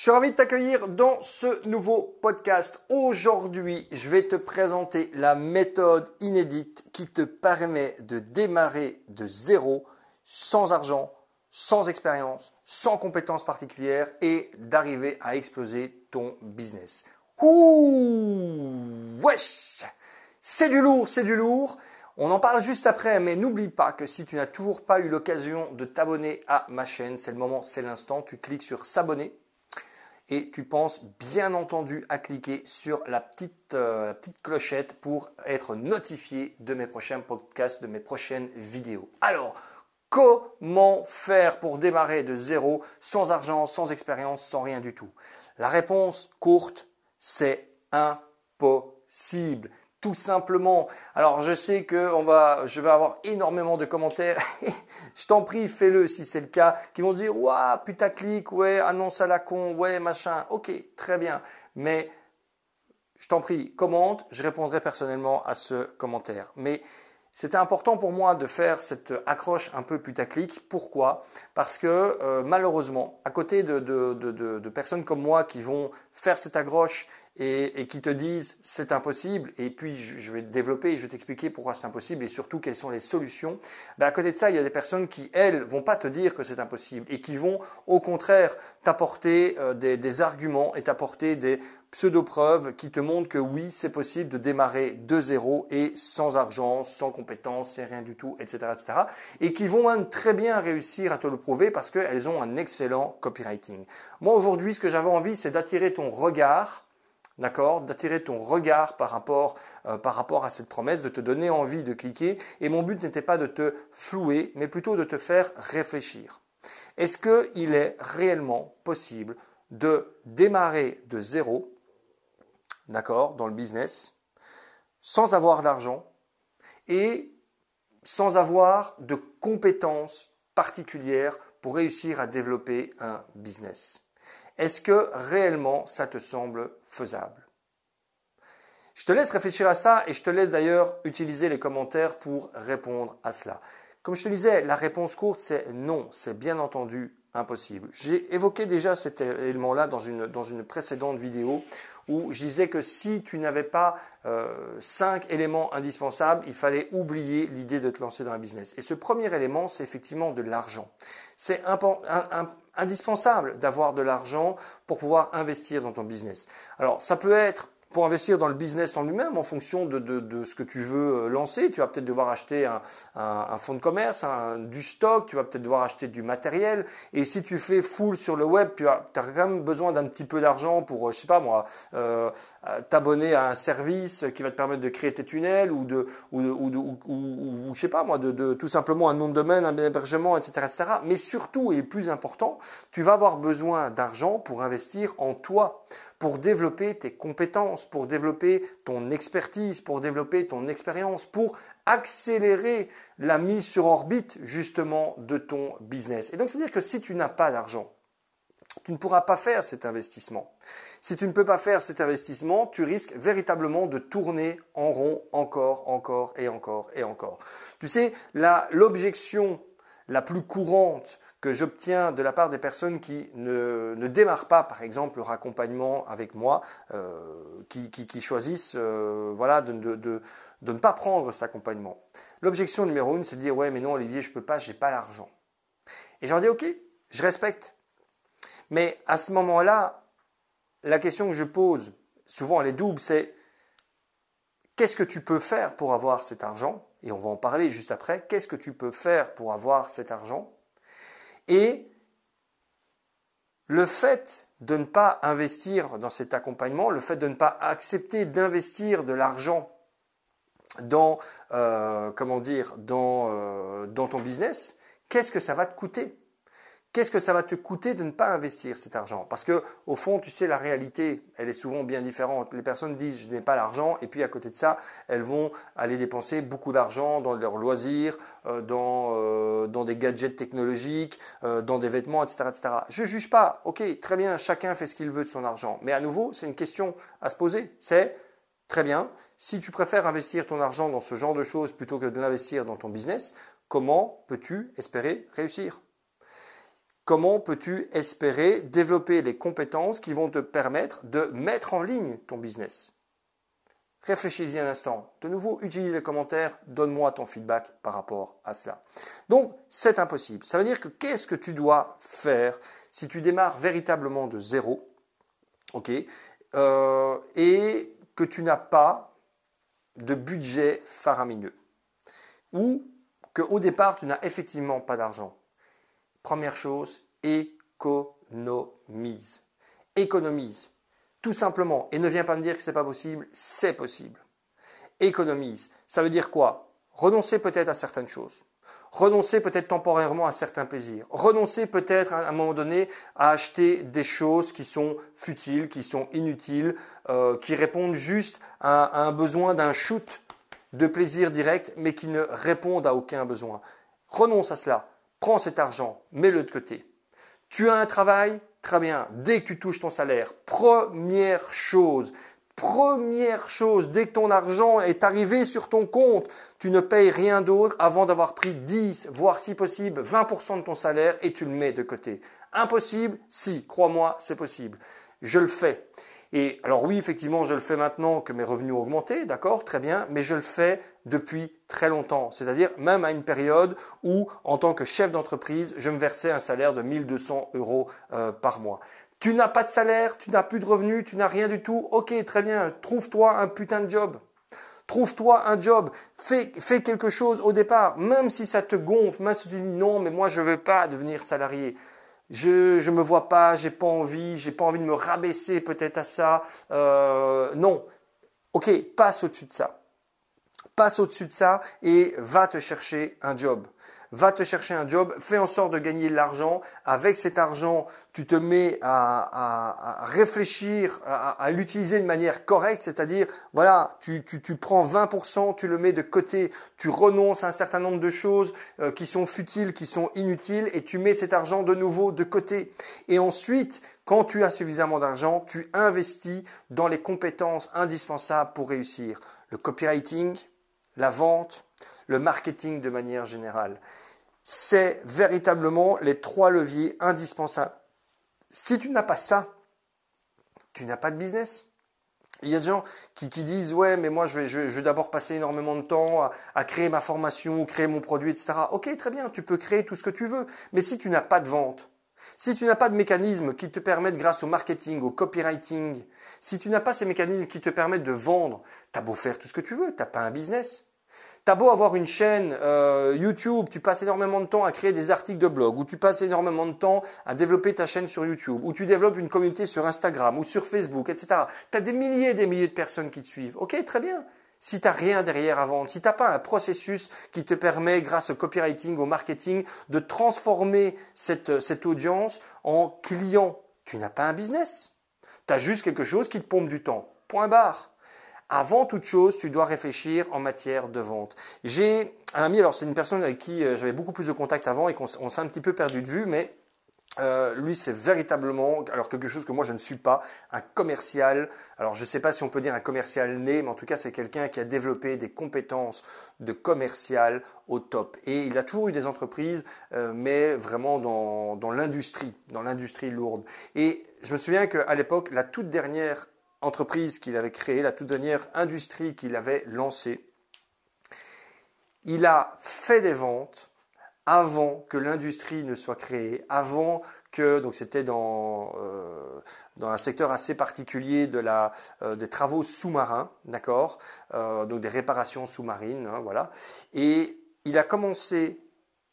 Je suis ravi de t'accueillir dans ce nouveau podcast. Aujourd'hui, je vais te présenter la méthode inédite qui te permet de démarrer de zéro, sans argent, sans expérience, sans compétences particulières et d'arriver à exploser ton business. Ouh, wesh C'est du lourd, c'est du lourd. On en parle juste après, mais n'oublie pas que si tu n'as toujours pas eu l'occasion de t'abonner à ma chaîne, c'est le moment, c'est l'instant, tu cliques sur s'abonner et tu penses bien entendu à cliquer sur la petite, euh, petite clochette pour être notifié de mes prochains podcasts, de mes prochaines vidéos. Alors, comment faire pour démarrer de zéro, sans argent, sans expérience, sans rien du tout? La réponse courte, c'est impossible tout simplement. Alors je sais que on va, je vais avoir énormément de commentaires. je t'en prie, fais-le si c'est le cas, qui vont dire waouh putaclic, ouais annonce à la con, ouais machin. Ok, très bien. Mais je t'en prie, commente. Je répondrai personnellement à ce commentaire. Mais c'était important pour moi de faire cette accroche un peu putaclic. Pourquoi? Parce que euh, malheureusement, à côté de, de, personnes comme moi qui vont faire cette accroche et, qui te disent c'est impossible, et puis je, vais développer et je vais t'expliquer pourquoi c'est impossible et surtout quelles sont les solutions, ben à côté de ça, il y a des personnes qui, elles, vont pas te dire que c'est impossible et qui vont au contraire t'apporter euh, des, des arguments et t'apporter des pseudo-preuves qui te montrent que oui, c'est possible de démarrer de zéro et sans argent, sans compétences, sans rien du tout, etc., etc. Et qui vont même très bien réussir à te le prouver parce qu'elles ont un excellent copywriting. Moi, aujourd'hui, ce que j'avais envie, c'est d'attirer ton regard d'accord, d'attirer ton regard par rapport, euh, par rapport à cette promesse, de te donner envie de cliquer. Et mon but n'était pas de te flouer, mais plutôt de te faire réfléchir. Est-ce qu'il est réellement possible de démarrer de zéro, d'accord, dans le business, sans avoir d'argent et sans avoir de compétences particulières pour réussir à développer un business? Est-ce que réellement ça te semble faisable? Je te laisse réfléchir à ça et je te laisse d'ailleurs utiliser les commentaires pour répondre à cela. Comme je te disais, la réponse courte, c'est non, c'est bien entendu impossible. J'ai évoqué déjà cet élément-là dans une, dans une précédente vidéo où je disais que si tu n'avais pas euh, cinq éléments indispensables, il fallait oublier l'idée de te lancer dans un business. Et ce premier élément, c'est effectivement de l'argent. C'est indispensable d'avoir de l'argent pour pouvoir investir dans ton business. Alors, ça peut être pour investir dans le business en lui-même en fonction de, de, de, ce que tu veux euh, lancer. Tu vas peut-être devoir acheter un, un, un, fonds de commerce, un, du stock, tu vas peut-être devoir acheter du matériel. Et si tu fais full sur le web, tu as, as quand même besoin d'un petit peu d'argent pour, euh, je sais pas moi, euh, t'abonner à un service qui va te permettre de créer tes tunnels ou de, ou, ou, ou, je sais pas moi, de, de, tout simplement un nom de domaine, un hébergement, etc., etc. Mais surtout et plus important, tu vas avoir besoin d'argent pour investir en toi pour développer tes compétences, pour développer ton expertise, pour développer ton expérience, pour accélérer la mise sur orbite justement de ton business. Et donc, c'est-à-dire que si tu n'as pas d'argent, tu ne pourras pas faire cet investissement. Si tu ne peux pas faire cet investissement, tu risques véritablement de tourner en rond encore, encore et encore et encore. Tu sais, l'objection la plus courante que j'obtiens de la part des personnes qui ne, ne, démarrent pas, par exemple, leur accompagnement avec moi, euh, qui, qui, choisissent euh, voilà, de, ne pas prendre cet accompagnement. L'objection numéro une, c'est de dire ouais, mais non, Olivier, je peux pas, j'ai pas l'argent. Et j'en dis ok, je respecte. Mais à ce moment-là, la question que je pose, souvent elle est double, c'est qu'est-ce que tu peux faire pour avoir cet argent? Et on va en parler juste après. Qu'est-ce que tu peux faire pour avoir cet argent? Et le fait de ne pas investir dans cet accompagnement, le fait de ne pas accepter d'investir de l'argent dans, euh, comment dire, euh, dans ton business, qu'est-ce que ça va te coûter? Qu'est-ce que ça va te coûter de ne pas investir cet argent? Parce que au fond, tu sais, la réalité, elle est souvent bien différente. Les personnes disent je n'ai pas l'argent, et puis à côté de ça, elles vont aller dépenser beaucoup d'argent dans leurs loisirs, euh, dans, euh, dans des gadgets technologiques, euh, dans des vêtements, etc., etc. Je juge pas. Ok, très bien, chacun fait ce qu'il veut de son argent. Mais à nouveau, c'est une question à se poser. C'est très bien. Si tu préfères investir ton argent dans ce genre de choses plutôt que de l'investir dans ton business, comment peux-tu espérer réussir? Comment peux-tu espérer développer les compétences qui vont te permettre de mettre en ligne ton business? Réfléchis-y un instant. De nouveau, utilise les commentaires, donne-moi ton feedback par rapport à cela. Donc, c'est impossible. Ça veut dire que qu'est-ce que tu dois faire si tu démarres véritablement de zéro, ok, euh, et que tu n'as pas de budget faramineux, ou qu'au départ, tu n'as effectivement pas d'argent? Première chose, économise. Économise. Tout simplement. Et ne viens pas me dire que ce n'est pas possible, c'est possible. Économise. Ça veut dire quoi? Renoncer peut-être à certaines choses. Renoncer peut-être temporairement à certains plaisirs. Renoncer peut-être à un moment donné à acheter des choses qui sont futiles, qui sont inutiles, euh, qui répondent juste à, un besoin d'un shoot de plaisir direct, mais qui ne répondent à aucun besoin. Renonce à cela. Prends cet argent, mets-le de côté. Tu as un travail, Très bien. Dès que tu touches ton salaire, première chose, première chose, dès que ton argent est arrivé sur ton compte, tu ne payes rien d'autre avant d'avoir pris 10, voire si possible 20% de ton salaire et tu le mets de côté. Impossible? Si, crois-moi, c'est possible. Je le fais. Et alors oui, effectivement, je le fais maintenant que mes revenus ont augmenté, d'accord, très bien, mais je le fais depuis très longtemps. C'est-à-dire même à une période où, en tant que chef d'entreprise, je me versais un salaire de 1200 euros euh, par mois. Tu n'as pas de salaire, tu n'as plus de revenus, tu n'as rien du tout. Ok, très bien, trouve-toi un putain de job. Trouve-toi un job, fais, fais, quelque chose au départ, même si ça te gonfle, même si tu dis non, mais moi je ne veux pas devenir salarié je ne me vois pas, j'ai pas envie, j'ai pas envie de me rabaisser peut-être à ça. Euh, non. Ok, passe au-dessus de ça. Passe au-dessus de ça et va te chercher un job va te chercher un job, fais en sorte de gagner de l'argent. Avec cet argent, tu te mets à, réfléchir, à, l'utiliser de manière correcte, c'est-à-dire, voilà, tu, prends 20%, tu le mets de côté, tu renonces à un certain nombre de choses euh, qui sont futiles, qui sont inutiles, et tu mets cet argent de nouveau de côté. Et ensuite, quand tu as suffisamment d'argent, tu investis dans les compétences indispensables pour réussir. Le copywriting, la vente, le marketing de manière générale c'est véritablement les trois leviers indispensables. Si tu n'as pas ça, tu n'as pas de business. Il y a des gens qui, disent ouais mais moi je vais, d'abord passer énormément de temps à, créer ma formation, créer mon produit, etc. Ok très bien, tu peux créer tout ce que tu veux, mais si tu n'as pas de vente, si tu n'as pas de mécanisme qui te permettent grâce au marketing, au copywriting, si tu n'as pas ces mécanismes qui te permettent de vendre, tu as beau faire tout ce que tu veux, tu n'as pas un business. T'as beau avoir une chaîne euh, YouTube, tu passes énormément de temps à créer des articles de blog, ou tu passes énormément de temps à développer ta chaîne sur YouTube, ou tu développes une communauté sur Instagram ou sur Facebook, etc. Tu as des milliers et des milliers de personnes qui te suivent. Ok, très bien. Si tu n'as rien derrière à vendre, si tu n'as pas un processus qui te permet, grâce au copywriting, au marketing, de transformer cette, cette audience en client, tu n'as pas un business. Tu as juste quelque chose qui te pompe du temps. Point barre avant toute chose, tu dois réfléchir en matière de vente. J'ai un ami, alors c'est une personne avec qui euh, j'avais beaucoup plus de contact avant et qu'on s'est un petit peu perdu de vue, mais euh, lui, c'est véritablement, alors quelque chose que moi je ne suis pas, un commercial. Alors je ne sais pas si on peut dire un commercial né, mais en tout cas c'est quelqu'un qui a développé des compétences de commercial au top. Et il a toujours eu des entreprises, euh, mais vraiment dans, dans l'industrie, dans l'industrie lourde. Et je me souviens qu'à l'époque, la toute dernière entreprise qu'il avait créée, la toute dernière industrie qu'il avait lancée, il a fait des ventes avant que l'industrie ne soit créée, avant que, donc c'était dans, euh, dans un secteur assez particulier de la, euh, des travaux sous-marins, d'accord, euh, donc des réparations sous-marines, hein, voilà, et il a commencé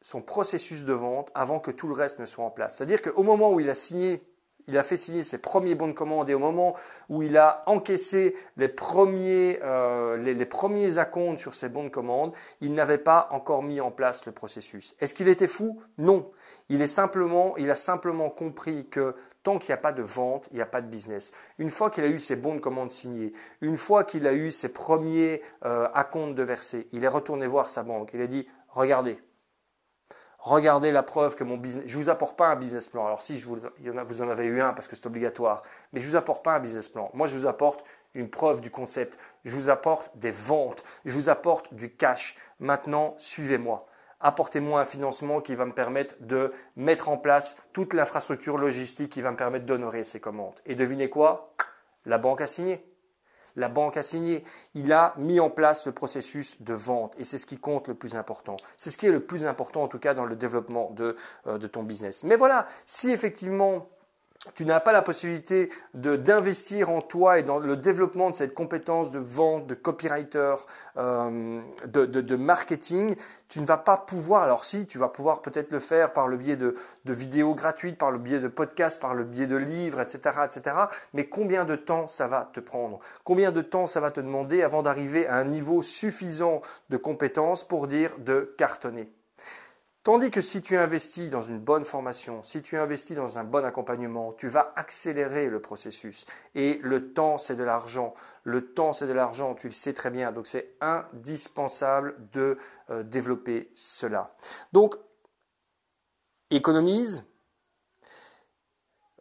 son processus de vente avant que tout le reste ne soit en place. C'est-à-dire qu'au moment où il a signé il a fait signer ses premiers bons de commande et au moment où il a encaissé les premiers, euh, les, premiers acomptes sur ses bons de commande, il n'avait pas encore mis en place le processus. Est-ce qu'il était fou? Non. Il, est simplement, il a simplement compris que tant qu'il n'y a pas de vente, il n'y a pas de business. Une fois qu'il a eu ses bons de commande signés, une fois qu'il a eu ses premiers euh, acomptes de verser, il est retourné voir sa banque. Il a dit, regardez, regardez la preuve que mon business, je vous apporte pas un business plan. Alors si je vous, vous en avez eu un parce que c'est obligatoire, mais je vous apporte pas un business plan. Moi, je vous apporte une preuve du concept. Je vous apporte des ventes. Je vous apporte du cash. Maintenant, suivez-moi. apportez-moi un financement qui va me permettre de mettre en place toute l'infrastructure logistique qui va me permettre d'honorer ces commandes. Et devinez quoi? La banque a signé. La banque a signé. Il a mis en place le processus de vente. Et c'est ce qui compte le plus important. C'est ce qui est le plus important, en tout cas, dans le développement de, euh, ton business. Mais voilà, si effectivement tu n'as pas la possibilité d'investir en toi et dans le développement de cette compétence de vente, de copywriter, euh, de, marketing, tu ne vas pas pouvoir, alors si, tu vas pouvoir peut-être le faire par le biais de, de, vidéos gratuites, par le biais de podcasts, par le biais de livres, etc., etc., mais combien de temps ça va te prendre? Combien de temps ça va te demander avant d'arriver à un niveau suffisant de compétence pour dire de cartonner? Tandis que si tu investis dans une bonne formation, si tu investis dans un bon accompagnement, tu vas accélérer le processus. Et le temps, c'est de l'argent. Le temps, c'est de l'argent, tu le sais très bien. Donc c'est indispensable de euh, développer cela. Donc, économise,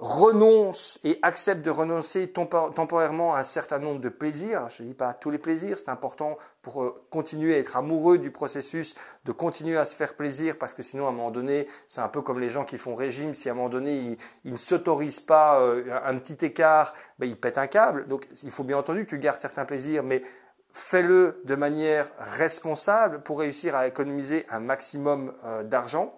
renonce et accepte de renoncer temporairement à un certain nombre de plaisirs. Je ne dis pas tous les plaisirs, c'est important pour euh, continuer à être amoureux du processus, de continuer à se faire plaisir, parce que sinon, à un moment donné, c'est un peu comme les gens qui font régime, si à un moment donné, ils, ne s'autorisent pas euh, un petit écart, ben, ils pètent un câble. Donc, il faut bien entendu que tu gardes certains plaisirs, mais fais-le de manière responsable pour réussir à économiser un maximum euh, d'argent.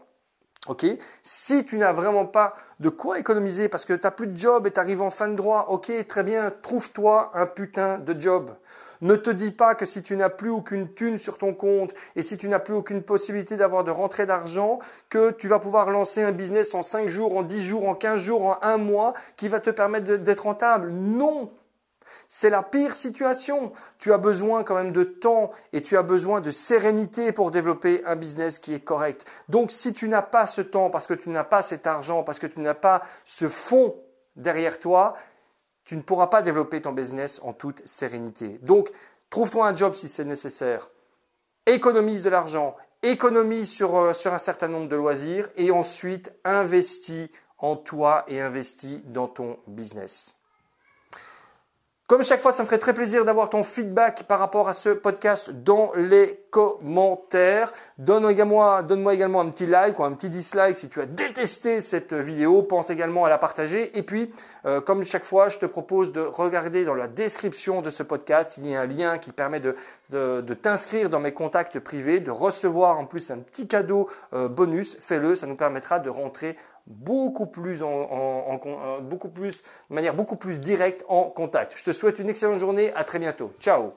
Ok Si tu n'as vraiment pas de quoi économiser parce que tu n'as plus de job et tu arrives en fin de droit, ok, très bien, trouve-toi un putain de job. Ne te dis pas que si tu n'as plus aucune thune sur ton compte et si tu n'as plus aucune possibilité d'avoir de rentrée d'argent, que tu vas pouvoir lancer un business en 5 jours, en 10 jours, en 15 jours, en un mois qui va te permettre d'être rentable. Non c'est la pire situation. Tu as besoin quand même de temps et tu as besoin de sérénité pour développer un business qui est correct. Donc si tu n'as pas ce temps parce que tu n'as pas cet argent, parce que tu n'as pas ce fonds derrière toi, tu ne pourras pas développer ton business en toute sérénité. Donc trouve-toi un job si c'est nécessaire. Économise de l'argent, économise sur, euh, sur un certain nombre de loisirs et ensuite investis en toi et investis dans ton business. Comme chaque fois, ça me ferait très plaisir d'avoir ton feedback par rapport à ce podcast dans les commentaires. Donne-moi donne également un petit like ou un petit dislike si tu as détesté cette vidéo. Pense également à la partager. Et puis, euh, comme chaque fois, je te propose de regarder dans la description de ce podcast. Il y a un lien qui permet de, de, t'inscrire dans mes contacts privés, de recevoir en plus un petit cadeau euh, bonus. Fais-le, ça nous permettra de rentrer beaucoup plus, en, beaucoup plus, de manière beaucoup plus directe en contact. Je te souhaite une excellente journée. À très bientôt. Ciao